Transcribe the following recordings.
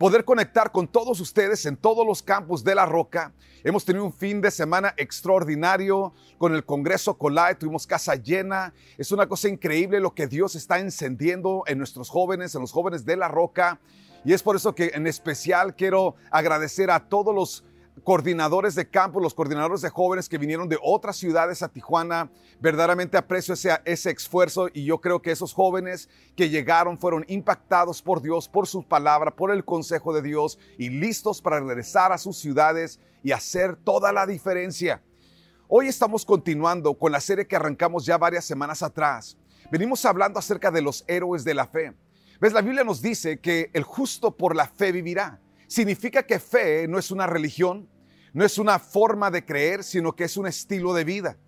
poder conectar con todos ustedes en todos los campos de La Roca. Hemos tenido un fin de semana extraordinario con el Congreso Colai, tuvimos casa llena. Es una cosa increíble lo que Dios está encendiendo en nuestros jóvenes, en los jóvenes de La Roca. Y es por eso que en especial quiero agradecer a todos los coordinadores de campo, los coordinadores de jóvenes que vinieron de otras ciudades a Tijuana. Verdaderamente aprecio ese, ese esfuerzo y yo creo que esos jóvenes que llegaron fueron impactados por Dios, por su palabra, por el consejo de Dios y listos para regresar a sus ciudades y hacer toda la diferencia. Hoy estamos continuando con la serie que arrancamos ya varias semanas atrás. Venimos hablando acerca de los héroes de la fe. ¿Ves? La Biblia nos dice que el justo por la fe vivirá significa que fe no es una religión, no es una forma de creer, sino que es un estilo de vida.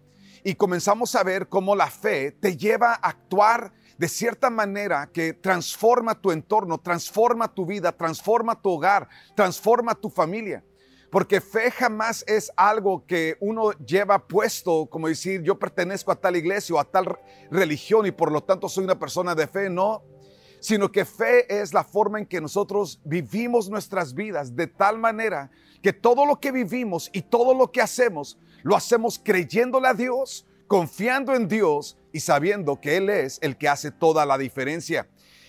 Y comenzamos a ver cómo la fe te lleva a actuar de cierta manera que transforma tu entorno, transforma tu vida, transforma tu hogar, transforma tu familia. Porque fe jamás es algo que uno lleva puesto, como decir, yo pertenezco a tal iglesia o a tal religión y por lo tanto soy una persona de fe. No, sino que fe es la forma en que nosotros vivimos nuestras vidas de tal manera que todo lo que vivimos y todo lo que hacemos, lo hacemos creyéndole a Dios, confiando en Dios y sabiendo que Él es el que hace toda la diferencia.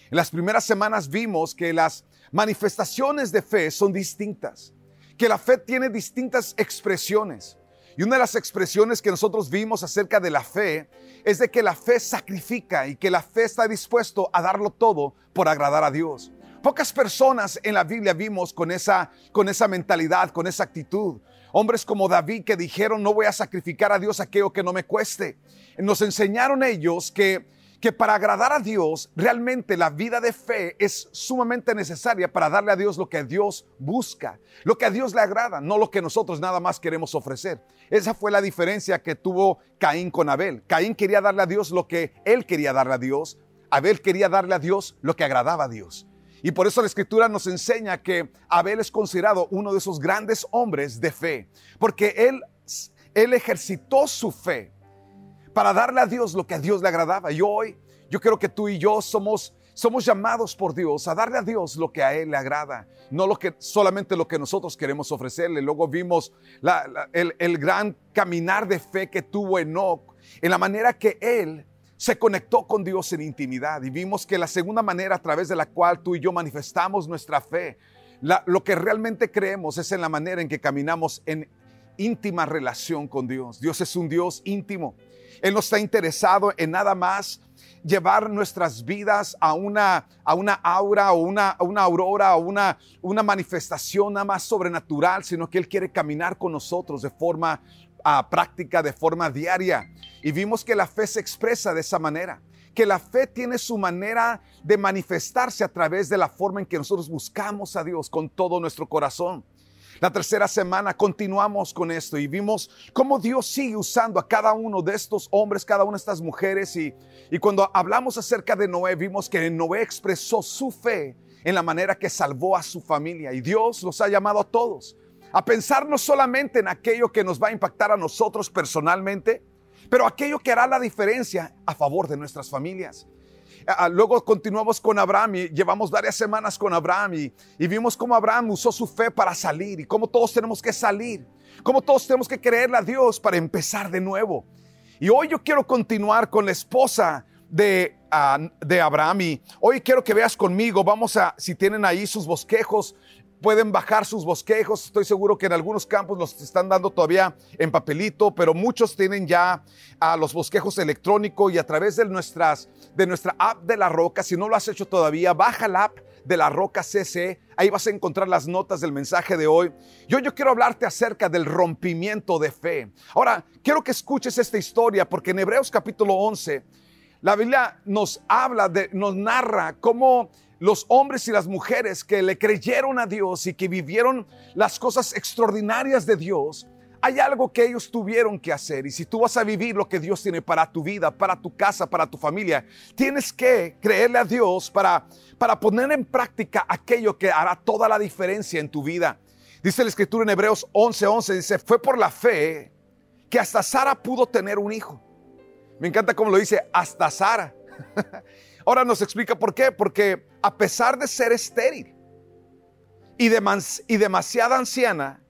En las primeras semanas vimos que las manifestaciones de fe son distintas, que la fe tiene distintas expresiones. Y una de las expresiones que nosotros vimos acerca de la fe es de que la fe sacrifica y que la fe está dispuesto a darlo todo por agradar a Dios. Pocas personas en la Biblia vimos con esa, con esa mentalidad, con esa actitud. Hombres como David que dijeron, no voy a sacrificar a Dios aquello que no me cueste. Nos enseñaron ellos que que para agradar a Dios, realmente la vida de fe es sumamente necesaria para darle a Dios lo que Dios busca, lo que a Dios le agrada, no lo que nosotros nada más queremos ofrecer. Esa fue la diferencia que tuvo Caín con Abel. Caín quería darle a Dios lo que él quería darle a Dios. Abel quería darle a Dios lo que agradaba a Dios. Y por eso la escritura nos enseña que Abel es considerado uno de esos grandes hombres de fe, porque él, él ejercitó su fe para darle a Dios lo que a Dios le agradaba. Y hoy yo creo que tú y yo somos somos llamados por Dios a darle a Dios lo que a Él le agrada, no lo que, solamente lo que nosotros queremos ofrecerle. Luego vimos el, gran caminar de fe que tuvo Enoch, en la manera que Él se conectó con Dios en intimidad. Y vimos que la segunda manera a través de la cual tú y yo manifestamos nuestra fe, lo que realmente creemos es en la manera en que caminamos en íntima relación con Dios. Dios es un Dios íntimo. Él no está interesado en nada más llevar nuestras vidas a una, a una aura o una, una aurora o una, una manifestación nada más sobrenatural, sino que Él quiere caminar con nosotros de forma ah, práctica, de forma diaria. Y vimos que la fe se expresa de esa manera que la fe tiene su manera de manifestarse a través de la forma en que nosotros buscamos a Dios con todo nuestro corazón. La tercera semana continuamos con esto y vimos cómo Dios sigue usando a cada uno de estos hombres, cada una de estas mujeres. Y, y cuando hablamos acerca de Noé, vimos que Noé expresó su fe en la manera que salvó a su familia. Y Dios los ha llamado a todos a pensar no solamente en aquello que nos va a impactar a nosotros personalmente, pero aquello que hará la diferencia a favor de nuestras familias. Ah, ah, luego continuamos con Abraham y llevamos varias semanas con Abraham y, vimos cómo Abraham usó su fe para salir y cómo todos tenemos que salir, cómo todos tenemos que creerle a Dios para empezar de nuevo. Y hoy yo quiero continuar con la esposa de, ah, de Abraham y hoy quiero que veas conmigo, vamos a, si tienen ahí sus bosquejos, pueden bajar sus bosquejos. Estoy seguro que en algunos campos los están dando todavía en papelito, pero muchos tienen ya a los bosquejos electrónicos y a través de, nuestras, de nuestra app de la roca. Si no lo has hecho todavía, baja la app de la roca CC. Ahí vas a encontrar las notas del mensaje de hoy. Yo, yo quiero hablarte acerca del rompimiento de fe. Ahora, quiero que escuches esta historia porque en Hebreos capítulo 11, la Biblia nos habla, de, nos narra cómo los hombres y las mujeres que le creyeron a Dios y que vivieron las cosas extraordinarias de Dios, hay algo que ellos tuvieron que hacer. Y si tú vas a vivir lo que Dios tiene para tu vida, para tu casa, para tu familia, tienes que creerle a Dios para, para poner en práctica aquello que hará toda la diferencia en tu vida. Dice la escritura en Hebreos 11:11, dice, fue por la fe que hasta Sara pudo tener un hijo. Me encanta cómo lo dice, hasta Sara. Ahora nos explica por qué, porque a pesar de ser estéril y, y demasiada anciana,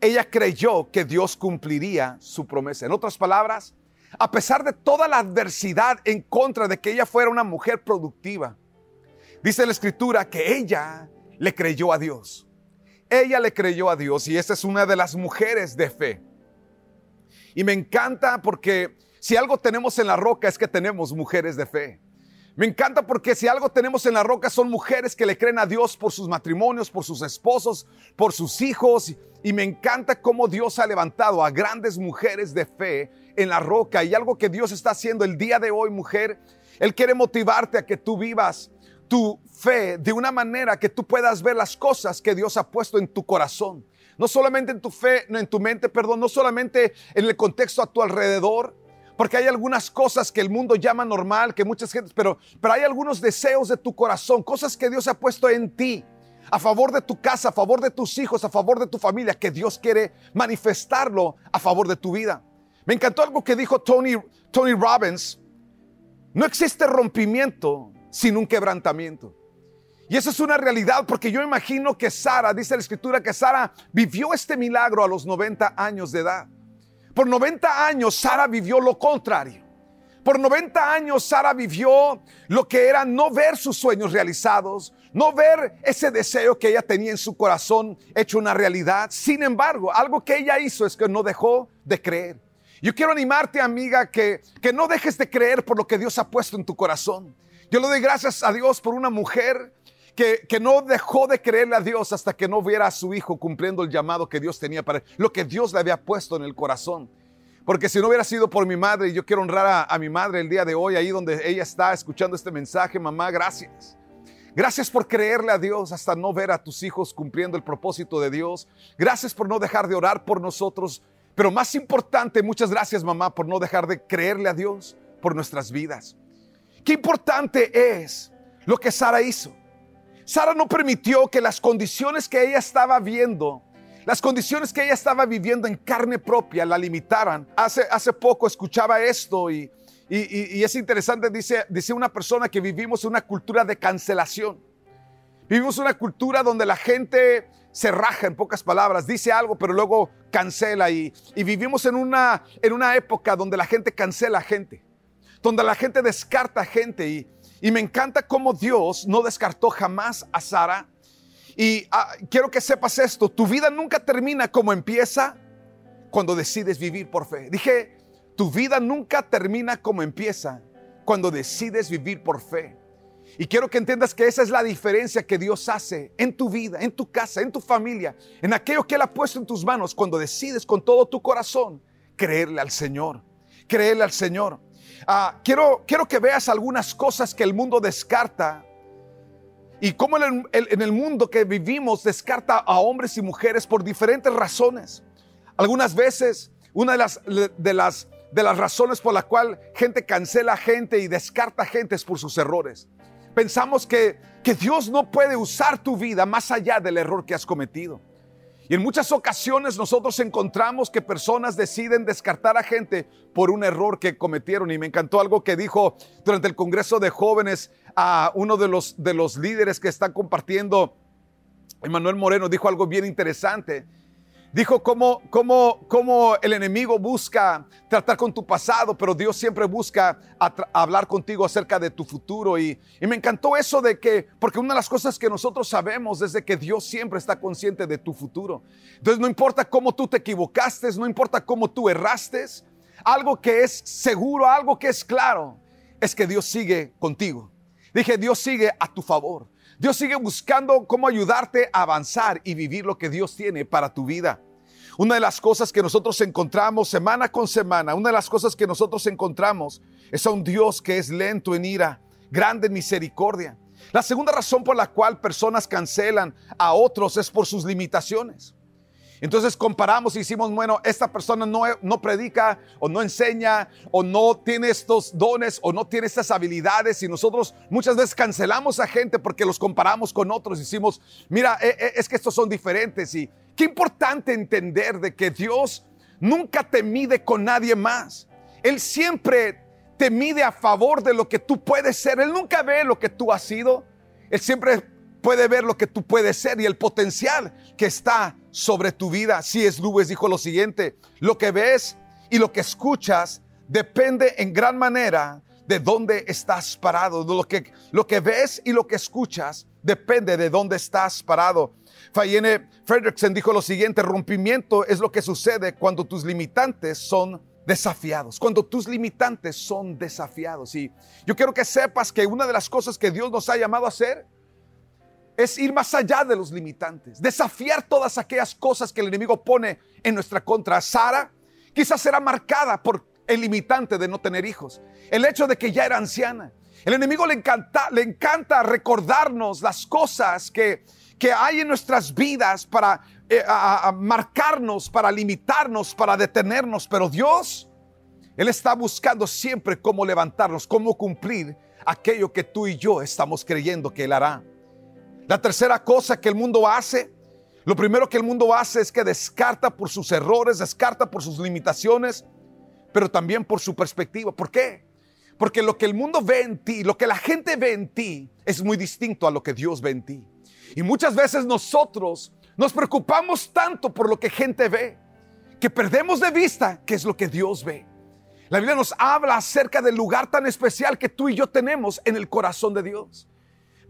ella creyó que Dios cumpliría su promesa. En otras palabras, a pesar de toda la adversidad en contra de que ella fuera una mujer productiva, dice la escritura que ella le creyó a Dios. Ella le creyó a Dios y esa es una de las mujeres de fe. Y me encanta porque si algo tenemos en la roca es que tenemos mujeres de fe. Me encanta porque si algo tenemos en la roca son mujeres que le creen a Dios por sus matrimonios, por sus esposos, por sus hijos. Y me encanta cómo Dios ha levantado a grandes mujeres de fe en la roca. Y algo que Dios está haciendo el día de hoy, mujer, Él quiere motivarte a que tú vivas tu fe de una manera que tú puedas ver las cosas que Dios ha puesto en tu corazón. No solamente en tu fe, no en tu mente, perdón, no solamente en el contexto a tu alrededor, porque hay algunas cosas que el mundo llama normal, que muchas gente, pero, pero hay algunos deseos de tu corazón, cosas que Dios ha puesto en ti, a favor de tu casa, a favor de tus hijos, a favor de tu familia, que Dios quiere manifestarlo a favor de tu vida. Me encantó algo que dijo Tony, Tony Robbins. No existe rompimiento sin un quebrantamiento. Y eso es una realidad porque yo imagino que Sara, dice la escritura, que Sara vivió este milagro a los 90 años de edad. Por 90 años Sara vivió lo contrario. Por 90 años Sara vivió lo que era no ver sus sueños realizados, no ver ese deseo que ella tenía en su corazón hecho una realidad. Sin embargo, algo que ella hizo es que no dejó de creer. Yo quiero animarte, amiga, que, que no dejes de creer por lo que Dios ha puesto en tu corazón. Yo le doy gracias a Dios por una mujer que, no dejó de creerle a Dios hasta que no viera a su hijo cumpliendo el llamado que Dios tenía para lo que Dios le había puesto en el corazón. Porque si no hubiera sido por mi madre, y yo quiero honrar a, a mi madre el día de hoy, ahí donde ella está escuchando este mensaje, mamá, gracias. Gracias por creerle a Dios hasta no ver a tus hijos cumpliendo el propósito de Dios. Gracias por no dejar de orar por nosotros. Pero más importante, muchas gracias mamá por no dejar de creerle a Dios por nuestras vidas. Qué importante es lo que Sara hizo. Sara no permitió que las condiciones que ella estaba viendo, las condiciones que ella estaba viviendo en carne propia, la limitaran. Hace, hace poco escuchaba esto y, y, es interesante, dice, dice una persona que vivimos una cultura de cancelación. Vivimos una cultura donde la gente se raja, en pocas palabras, dice algo, pero luego cancela. Y, y vivimos en una, en una época donde la gente cancela a gente, donde la gente descarta a gente. Y, y me encanta cómo Dios no descartó jamás a Sara. Y ah, quiero que sepas esto, tu vida nunca termina como empieza cuando decides vivir por fe. Dije, tu vida nunca termina como empieza cuando decides vivir por fe. Y quiero que entiendas que esa es la diferencia que Dios hace en tu vida, en tu casa, en tu familia, en aquello que Él ha puesto en tus manos cuando decides con todo tu corazón creerle al Señor, creerle al Señor. Ah, quiero, quiero que veas algunas cosas que el mundo descarta y cómo en el, mundo que vivimos descarta a hombres y mujeres por diferentes razones. Algunas veces, una de las, de las de las razones por la cual gente cancela gente y descarta gente es por sus errores. Pensamos que, que Dios no puede usar tu vida más allá del error que has cometido. Y en muchas ocasiones nosotros encontramos que personas deciden descartar a gente por un error que cometieron. Y me encantó algo que dijo durante el Congreso de Jóvenes a uno de los, de los líderes que están compartiendo, Emanuel Moreno, dijo algo bien interesante. Dijo cómo, cómo, cómo, el enemigo busca tratar con tu pasado, pero Dios siempre busca hablar contigo acerca de tu futuro. Y, y, me encantó eso de que, porque una de las cosas que nosotros sabemos es de que Dios siempre está consciente de tu futuro. Entonces no importa cómo tú te equivocaste, no importa cómo tú erraste, algo que es seguro, algo que es claro, es que Dios sigue contigo. Dije, Dios sigue a tu favor. Dios sigue buscando cómo ayudarte a avanzar y vivir lo que Dios tiene para tu vida. Una de las cosas que nosotros encontramos semana con semana, una de las cosas que nosotros encontramos es a un Dios que es lento en ira, grande en misericordia. La segunda razón por la cual personas cancelan a otros es por sus limitaciones. Entonces comparamos y decimos, bueno, esta persona no, no predica o no enseña o no tiene estos dones o no tiene estas habilidades y nosotros muchas veces cancelamos a gente porque los comparamos con otros y decimos, mira, e, e, es que estos son diferentes y qué importante entender de que Dios nunca te mide con nadie más. Él siempre te mide a favor de lo que tú puedes ser. Él nunca ve lo que tú has sido. Él siempre puede ver lo que tú puedes ser y el potencial que está sobre tu vida. Si es Lewis dijo lo siguiente, lo que ves y lo que escuchas depende en gran manera de dónde estás parado. Lo que, lo que ves y lo que escuchas depende de dónde estás parado. Fayene Fredrickson dijo lo siguiente, rompimiento es lo que sucede cuando tus limitantes son desafiados, cuando tus limitantes son desafiados. Y yo quiero que sepas que una de las cosas que Dios nos ha llamado a hacer es ir más allá de los limitantes, desafiar todas aquellas cosas que el enemigo pone en nuestra contra. Sara quizás será marcada por el limitante de no tener hijos, el hecho de que ya era anciana. El enemigo le encanta, le encanta recordarnos las cosas que, que hay en nuestras vidas para eh, marcarnos, para limitarnos, para detenernos, pero Dios, Él está buscando siempre cómo levantarnos, cómo cumplir aquello que tú y yo estamos creyendo que Él hará. La tercera cosa que el mundo hace, lo primero que el mundo hace es que descarta por sus errores, descarta por sus limitaciones, pero también por su perspectiva. ¿Por qué? Porque lo que el mundo ve en ti, lo que la gente ve en ti, es muy distinto a lo que Dios ve en ti. Y muchas veces nosotros nos preocupamos tanto por lo que gente ve, que perdemos de vista qué es lo que Dios ve. La Biblia nos habla acerca del lugar tan especial que tú y yo tenemos en el corazón de Dios.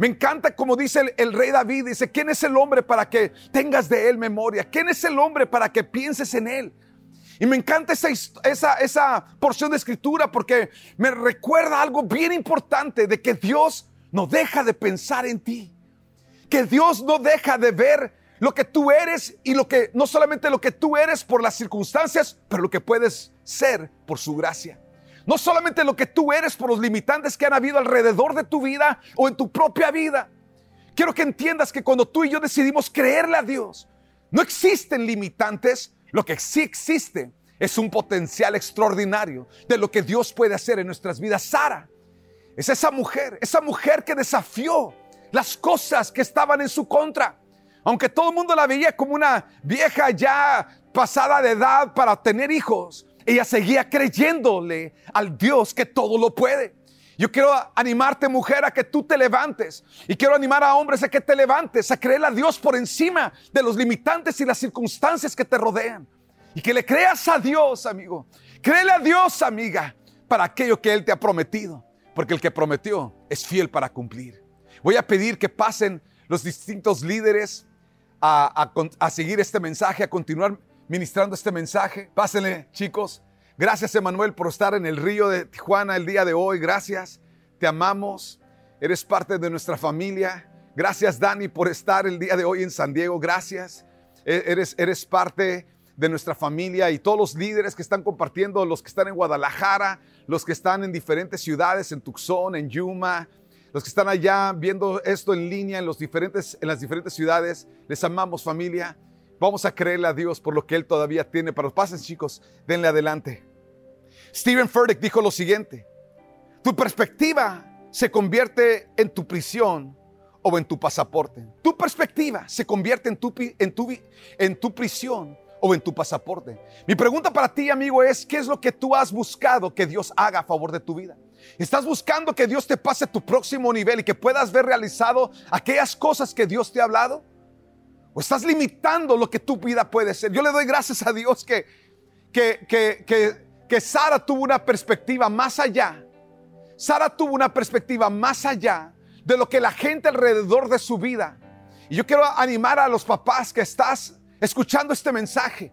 Me encanta como dice el, rey David, dice, ¿quién es el hombre para que tengas de él memoria? ¿Quién es el hombre para que pienses en él? Y me encanta esa, esa, esa porción de escritura porque me recuerda algo bien importante de que Dios no deja de pensar en ti. Que Dios no deja de ver lo que tú eres y lo que, no solamente lo que tú eres por las circunstancias, pero lo que puedes ser por su gracia. No solamente lo que tú eres por los limitantes que han habido alrededor de tu vida o en tu propia vida. Quiero que entiendas que cuando tú y yo decidimos creerle a Dios, no existen limitantes. Lo que sí existe es un potencial extraordinario de lo que Dios puede hacer en nuestras vidas. Sara es esa mujer, esa mujer que desafió las cosas que estaban en su contra. Aunque todo el mundo la veía como una vieja ya pasada de edad para tener hijos, ella seguía creyéndole al Dios que todo lo puede. Yo quiero animarte, mujer, a que tú te levantes. Y quiero animar a hombres a que te levantes, a creer a Dios por encima de los limitantes y las circunstancias que te rodean. Y que le creas a Dios, amigo. Créele a Dios, amiga, para aquello que Él te ha prometido. Porque el que prometió es fiel para cumplir. Voy a pedir que pasen los distintos líderes a, a seguir este mensaje, a continuar ministrando este mensaje. Pásenle, chicos. Gracias, Emanuel, por estar en el río de Tijuana el día de hoy. Gracias. Te amamos. Eres parte de nuestra familia. Gracias, Dani, por estar el día de hoy en San Diego. Gracias. E-, eres, eres parte de nuestra familia y todos los líderes que están compartiendo, los que están en Guadalajara, los que están en diferentes ciudades, en Tucson, en Yuma, los que están allá viendo esto en línea en, los diferentes, en las diferentes ciudades. Les amamos familia. Vamos a creerle a Dios por lo que Él todavía tiene para los pases, chicos. Denle adelante. Stephen Furtick dijo lo siguiente. Tu perspectiva se convierte en tu prisión o en tu pasaporte. Tu perspectiva se convierte en tu, en tu, en tu prisión o en tu pasaporte. Mi pregunta para ti, amigo, es, ¿qué es lo que tú has buscado que Dios haga a favor de tu vida? ¿Estás buscando que Dios te pase tu próximo nivel y que puedas ver realizado aquellas cosas que Dios te ha hablado? ¿O estás limitando lo que tu vida puede ser? Yo le doy gracias a Dios que, que, que, que, Sara tuvo una perspectiva más allá. Sara tuvo una perspectiva más allá de lo que la gente alrededor de su vida. Y yo quiero animar a los papás que estás escuchando este mensaje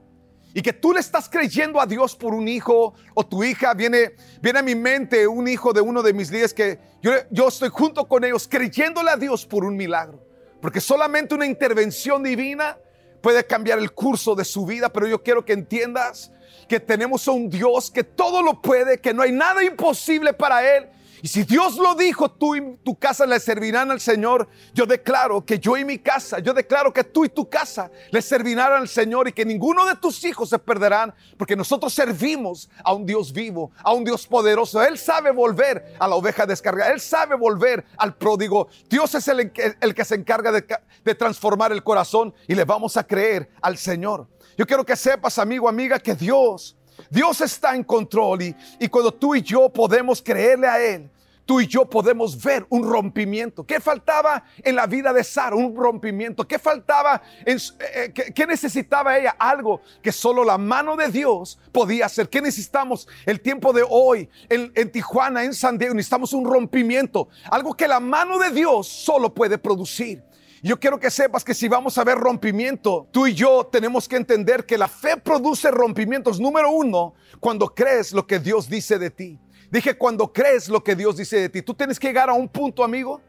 y que tú le estás creyendo a Dios por un hijo o tu hija. Viene, viene a mi mente un hijo de uno de mis líderes que yo, yo estoy junto con ellos creyéndole a Dios por un milagro. Porque solamente una intervención divina puede cambiar el curso de su vida, pero yo quiero que entiendas que tenemos a un Dios que todo lo puede, que no hay nada imposible para Él Y si Dios lo dijo, tú y tu casa le servirán al Señor, yo declaro que yo y mi casa, yo declaro que tú y tu casa le servirán al Señor y que ninguno de tus hijos se perderán, porque nosotros servimos a un Dios vivo, a un Dios poderoso. Él sabe volver a la oveja descargada, Él sabe volver al pródigo. Dios es el, que se encarga de, de transformar el corazón y le vamos a creer al Señor. Yo quiero que sepas, amigo, amiga, que Dios Dios está en control y, y, cuando tú y yo podemos creerle a Él, tú y yo podemos ver un rompimiento. ¿Qué faltaba en la vida de Sara? Un rompimiento. ¿Qué faltaba? En, eh, ¿qué, ¿qué, necesitaba ella? Algo que solo la mano de Dios podía hacer. ¿Qué necesitamos el tiempo de hoy en, en Tijuana, en San Diego? Necesitamos un rompimiento. Algo que la mano de Dios solo puede producir. Yo quiero que sepas que si vamos a ver rompimiento, tú y yo tenemos que entender que la fe produce rompimientos. Número uno, cuando crees lo que Dios dice de ti. Dije, cuando crees lo que Dios dice de ti. Tú tienes que llegar a un punto, amigo,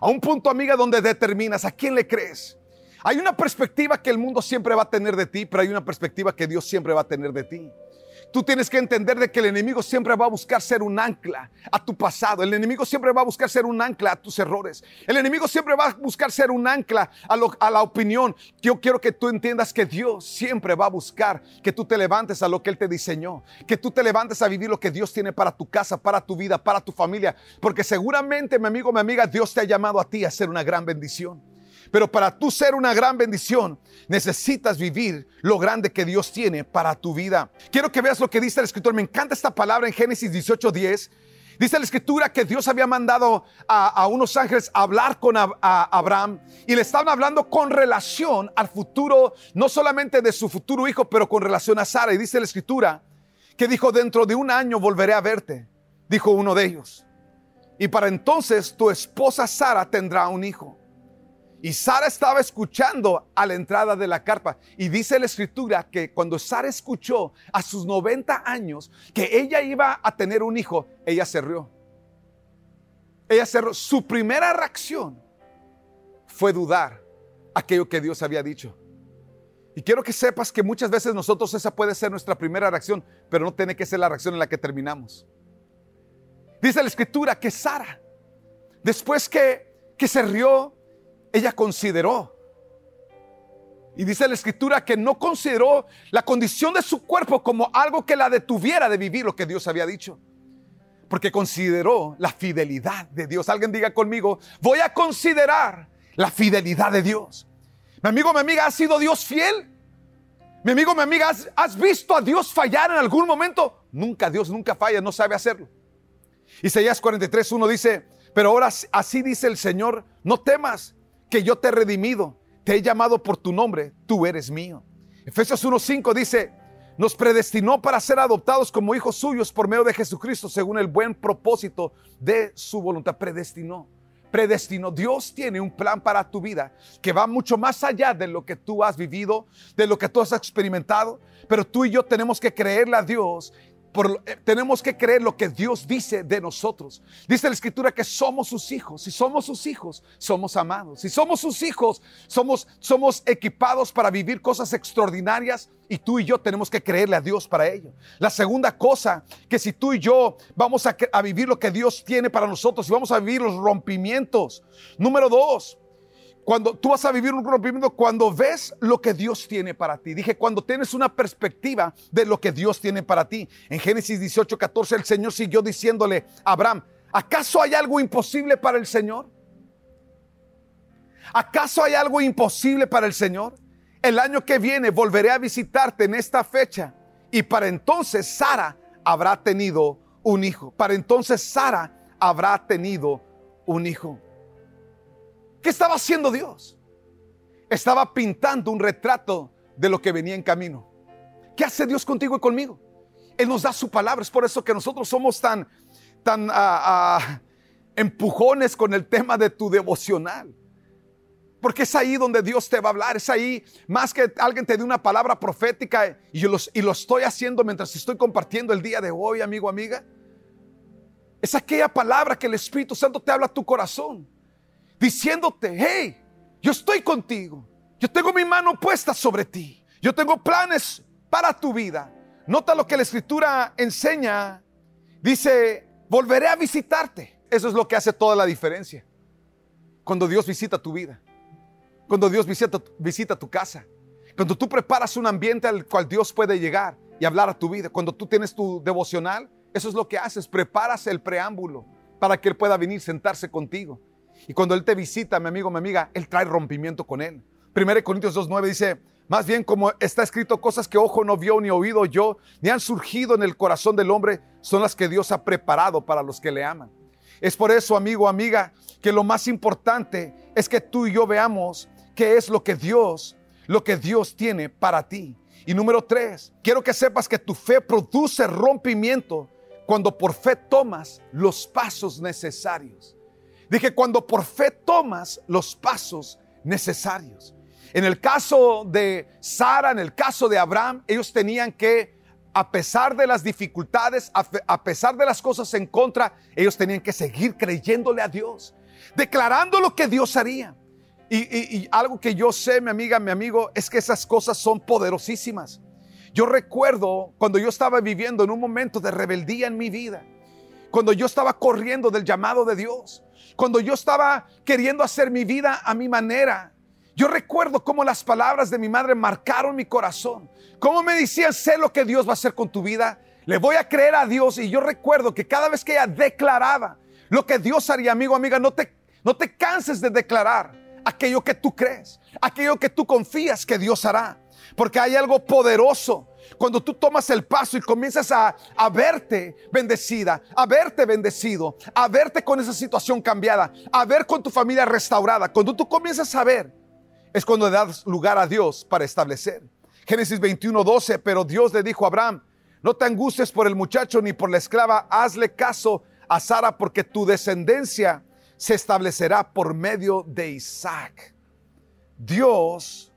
a un punto, amiga, donde determinas a quién le crees. Hay una perspectiva que el mundo siempre va a tener de ti, pero hay una perspectiva que Dios siempre va a tener de ti. Tú tienes que entender de que el enemigo siempre va a buscar ser un ancla a tu pasado. El enemigo siempre va a buscar ser un ancla a tus errores. El enemigo siempre va a buscar ser un ancla a, lo, a la opinión. Yo quiero que tú entiendas que Dios siempre va a buscar que tú te levantes a lo que Él te diseñó. Que tú te levantes a vivir lo que Dios tiene para tu casa, para tu vida, para tu familia. Porque seguramente, mi amigo, mi amiga, Dios te ha llamado a ti a ser una gran bendición. Pero para tú ser una gran bendición, necesitas vivir lo grande que Dios tiene para tu vida. Quiero que veas lo que dice el escritor. Me encanta esta palabra en Génesis 18:10. Dice la escritura que Dios había mandado a, unos ángeles a hablar con Abraham y le estaban hablando con relación al futuro, no solamente de su futuro hijo, pero con relación a Sara. Y dice la escritura que dijo, dentro de un año volveré a verte, dijo uno de ellos. Y para entonces tu esposa Sara tendrá un hijo. Y Sara estaba escuchando a la entrada de la carpa. Y dice la escritura que cuando Sara escuchó a sus 90 años que ella iba a tener un hijo, ella se rió. Ella se rió. Su primera reacción fue dudar aquello que Dios había dicho. Y quiero que sepas que muchas veces nosotros esa puede ser nuestra primera reacción, pero no tiene que ser la reacción en la que terminamos. Dice la escritura que Sara, después que, que se rió, ella consideró. Y dice la escritura que no consideró la condición de su cuerpo como algo que la detuviera de vivir lo que Dios había dicho. Porque consideró la fidelidad de Dios. Alguien diga conmigo, voy a considerar la fidelidad de Dios. Mi amigo, mi amiga, ¿ha sido Dios fiel? Mi amigo, mi amiga, ¿has, ¿has, visto a Dios fallar en algún momento? Nunca, Dios nunca falla, no sabe hacerlo. Isaías 43, 1 dice, pero ahora así dice el Señor, no temas que yo te he redimido, te he llamado por tu nombre, tú eres mío. Efesios 1.5 dice, nos predestinó para ser adoptados como hijos suyos por medio de Jesucristo, según el buen propósito de su voluntad. Predestinó, predestinó. Dios tiene un plan para tu vida que va mucho más allá de lo que tú has vivido, de lo que tú has experimentado. Pero tú y yo tenemos que creerle a Dios eh, tenemos que creer lo que Dios dice de nosotros. Dice la escritura que somos sus hijos. Si somos sus hijos, somos amados. Si somos sus hijos, somos, somos equipados para vivir cosas extraordinarias y tú y yo tenemos que creerle a Dios para ello. La segunda cosa, que si tú y yo vamos a vivir lo que Dios tiene para nosotros y vamos a vivir los rompimientos. Número dos, cuando tú vas a vivir un rompimiento, cuando ves lo que Dios tiene para ti. Dije, cuando tienes una perspectiva de lo que Dios tiene para ti. En Génesis 18, 14, el Señor siguió diciéndole a Abraham, ¿acaso hay algo imposible para el Señor? ¿Acaso hay algo imposible para el Señor? El año que viene volveré a visitarte en esta fecha y para entonces Sara habrá tenido un hijo. Para entonces Sara habrá tenido un hijo. ¿Qué estaba haciendo Dios? Estaba pintando un retrato de lo que venía en camino. ¿Qué hace Dios contigo y conmigo? Él nos da su palabra. Es por eso que nosotros somos tan, tan uh, uh, empujones con el tema de tu devocional. Porque es ahí donde Dios te va a hablar. Es ahí, más que alguien te dé una palabra profética y, y lo estoy haciendo mientras estoy compartiendo el día de hoy, amigo, amiga. Es aquella palabra que el Espíritu Santo te habla a tu corazón diciéndote, hey, yo estoy contigo. Yo tengo mi mano puesta sobre ti. Yo tengo planes para tu vida. Nota lo que la escritura enseña. Dice volveré a visitarte. Eso es lo que hace toda la diferencia. Cuando Dios visita tu vida, cuando Dios visita, tu casa, cuando tú preparas un ambiente al cual Dios puede llegar y hablar a tu vida, cuando tú tienes tu devocional, eso es lo que haces, preparas el preámbulo para que Él pueda venir, sentarse contigo. Y cuando Él te visita, mi amigo, mi amiga, Él trae rompimiento con Él. 1 Corintios 2.9 dice, más bien como está escrito, cosas que ojo no vio ni oído yo, ni han surgido en el corazón del hombre, son las que Dios ha preparado para los que le aman. Es por eso, amigo, amiga, que lo más importante es que tú y yo veamos qué es lo que Dios, lo que Dios tiene para ti. Y número tres, quiero que sepas que tu fe produce rompimiento cuando por fe tomas los pasos necesarios. Dije, cuando por fe tomas los pasos necesarios. En el caso de Sara, en el caso de Abraham, ellos tenían que, a pesar de las dificultades, a pesar de las cosas en contra, ellos tenían que seguir creyéndole a Dios, declarando lo que Dios haría. Y, algo que yo sé, mi amiga, mi amigo, es que esas cosas son poderosísimas. Yo recuerdo cuando yo estaba viviendo en un momento de rebeldía en mi vida, cuando yo estaba corriendo del llamado de Dios, cuando yo estaba queriendo hacer mi vida a mi manera. Yo recuerdo cómo las palabras de mi madre marcaron mi corazón, cómo me decían, sé lo que Dios va a hacer con tu vida, le voy a creer a Dios. Y yo recuerdo que cada vez que ella declaraba lo que Dios haría, amigo, amiga, no te, no te canses de declarar aquello que tú crees, aquello que tú confías que Dios hará. Porque hay algo poderoso cuando tú tomas el paso y comienzas a, verte bendecida, a verte bendecido, a verte con esa situación cambiada, a ver con tu familia restaurada. Cuando tú comienzas a ver, es cuando le das lugar a Dios para establecer. Génesis 21, 12, pero Dios le dijo a Abraham, no te angusties por el muchacho ni por la esclava, hazle caso a Sara porque tu descendencia se establecerá por medio de Isaac. Dios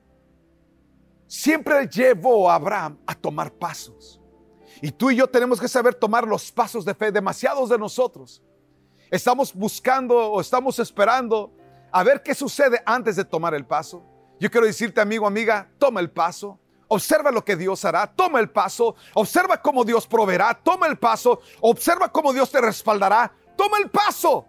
siempre llevó a Abraham a tomar pasos. Y tú y yo tenemos que saber tomar los pasos de fe. Demasiados de nosotros estamos buscando o estamos esperando a ver qué sucede antes de tomar el paso. Yo quiero decirte, amigo, amiga, toma el paso. Observa lo que Dios hará, toma el paso, observa cómo Dios proveerá, toma el paso, observa cómo Dios te respaldará, toma el paso.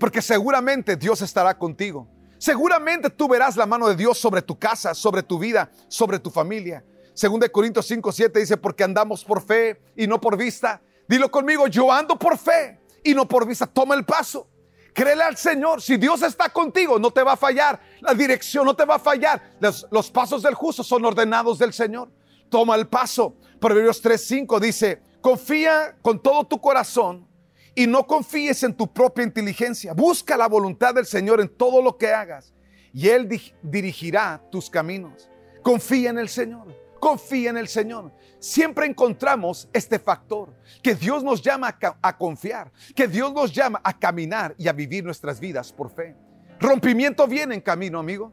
Porque seguramente Dios estará contigo. Seguramente tú verás la mano de Dios sobre tu casa, sobre tu vida, sobre tu familia. Según Corintios 5, 7 dice, porque andamos por fe y no por vista. Dilo conmigo, yo ando por fe y no por vista. Toma el paso. Créele al Señor. Si Dios está contigo, no te va a fallar. La dirección no te va a fallar. Los, los pasos del justo son ordenados del Señor. Toma el paso. Proverbios 3, 5 dice, confía con todo tu corazón y no confíes en tu propia inteligencia. Busca la voluntad del Señor en todo lo que hagas y Él dirigirá tus caminos. Confía en el Señor. Confía en el Señor. Siempre encontramos este factor, que Dios nos llama a, confiar, que Dios nos llama a caminar y a vivir nuestras vidas por fe. Rompimiento viene en camino, amigo.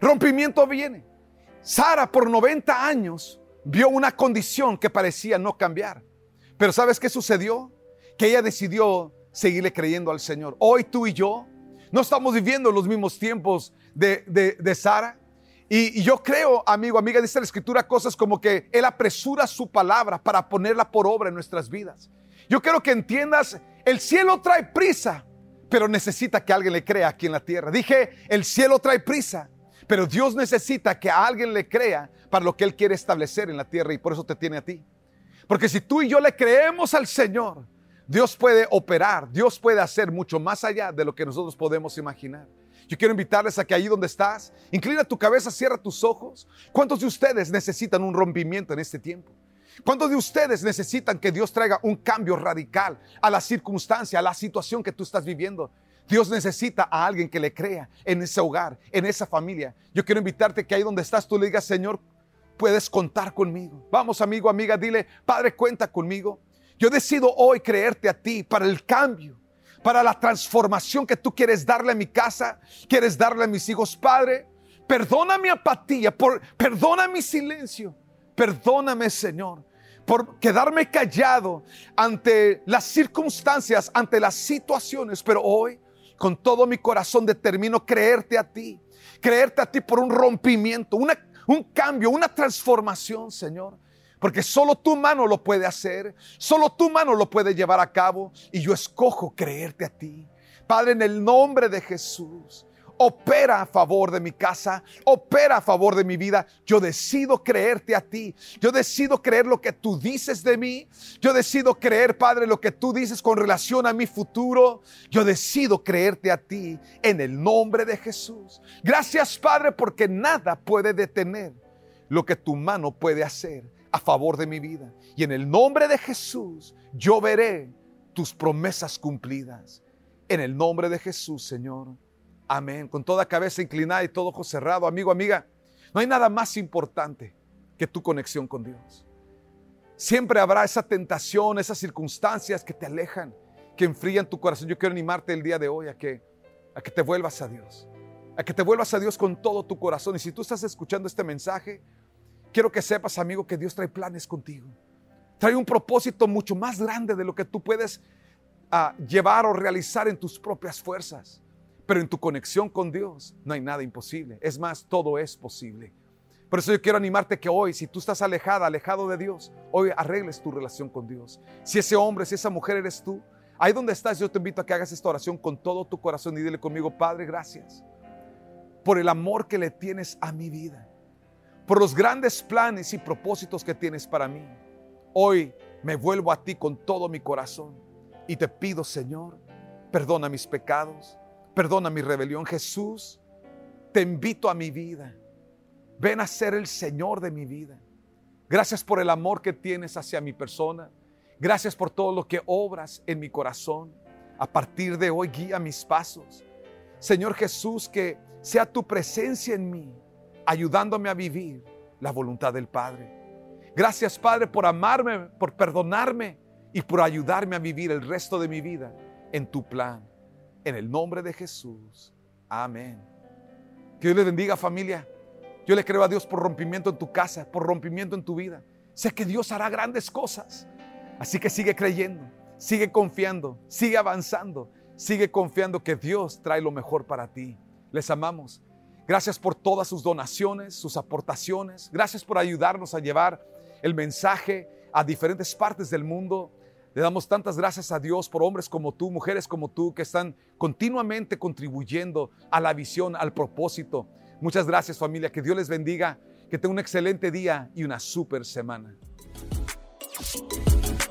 Rompimiento viene. Sara por 90 años vio una condición que parecía no cambiar. Pero ¿sabes qué sucedió? Que ella decidió seguirle creyendo al Señor. Hoy tú y yo no estamos viviendo los mismos tiempos de, de, Sara. Y, yo creo, amigo, amiga, dice la escritura cosas como que Él apresura su palabra para ponerla por obra en nuestras vidas. Yo quiero que entiendas, el cielo trae prisa, pero necesita que alguien le crea aquí en la tierra. Dije, el cielo trae prisa, pero Dios necesita que alguien le crea para lo que Él quiere establecer en la tierra y por eso te tiene a ti. Porque si tú y yo le creemos al Señor, Dios puede operar, Dios puede hacer mucho más allá de lo que nosotros podemos imaginar. Yo quiero invitarles a que ahí donde estás, inclina tu cabeza, cierra tus ojos. ¿Cuántos de ustedes necesitan un rompimiento en este tiempo? ¿Cuántos de ustedes necesitan que Dios traiga un cambio radical a la circunstancia, a la situación que tú estás viviendo? Dios necesita a alguien que le crea en ese hogar, en esa familia. Yo quiero invitarte que ahí donde estás tú le digas, Señor, puedes contar conmigo. Vamos, amigo, amiga, dile, Padre, cuenta conmigo. Yo decido hoy creerte a ti para el cambio, para la transformación que tú quieres darle a mi casa, quieres darle a mis hijos, Padre. Perdona mi apatía, por, perdona mi silencio. Perdóname, Señor, por quedarme callado ante las circunstancias, ante las situaciones. Pero hoy, con todo mi corazón, determino creerte a ti. Creerte a ti por un rompimiento, un cambio, una transformación, Señor. Porque solo tu mano lo puede hacer, solo tu mano lo puede llevar a cabo y yo escojo creerte a ti. Padre, en el nombre de Jesús, opera a favor de mi casa, opera a favor de mi vida. Yo decido creerte a ti. Yo decido creer lo que tú dices de mí. Yo decido creer, Padre, lo que tú dices con relación a mi futuro. Yo decido creerte a ti en el nombre de Jesús. Gracias, Padre, porque nada puede detener lo que tu mano puede hacer a favor de mi vida. Y en el nombre de Jesús, yo veré tus promesas cumplidas. En el nombre de Jesús, Señor. Amén. Con toda cabeza inclinada y todo ojo cerrado, amigo, amiga, no hay nada más importante que tu conexión con Dios. Siempre habrá esa tentación, esas circunstancias que te alejan, que enfrían tu corazón. Yo quiero animarte el día de hoy a que, a que te vuelvas a Dios, a que te vuelvas a Dios con todo tu corazón. Y si tú estás escuchando este mensaje, quiero que sepas, amigo, que Dios trae planes contigo. Trae un propósito mucho más grande de lo que tú puedes ah, llevar o realizar en tus propias fuerzas. Pero en tu conexión con Dios no hay nada imposible. Es más, todo es posible. Por eso yo quiero animarte que hoy, si tú estás alejada, alejado de Dios, hoy arregles tu relación con Dios. Si ese hombre, si esa mujer eres tú, ahí donde estás, yo te invito a que hagas esta oración con todo tu corazón y dile conmigo, Padre, gracias por el amor que le tienes a mi vida, por los grandes planes y propósitos que tienes para mí. Hoy me vuelvo a ti con todo mi corazón y te pido, Señor, perdona mis pecados Perdona mi rebelión. Jesús, te invito a mi vida. Ven a ser el Señor de mi vida. Gracias por el amor que tienes hacia mi persona. Gracias por todo lo que obras en mi corazón. A partir de hoy guía mis pasos. Señor Jesús, que sea tu presencia en mí, ayudándome a vivir la voluntad del Padre. Gracias Padre por amarme, por perdonarme y por ayudarme a vivir el resto de mi vida en tu plan. En el nombre de Jesús. Amén. Que Dios le bendiga familia. Yo le creo a Dios por rompimiento en tu casa, por rompimiento en tu vida. Sé que Dios hará grandes cosas. Así que sigue creyendo, sigue confiando, sigue avanzando, sigue confiando que Dios trae lo mejor para ti. Les amamos. Gracias por todas sus donaciones, sus aportaciones. Gracias por ayudarnos a llevar el mensaje a diferentes partes del mundo. Le damos tantas gracias a Dios por hombres como tú, mujeres como tú, que están continuamente contribuyendo a la visión, al propósito. Muchas gracias familia, que Dios les bendiga, que tenga un excelente día y una super semana.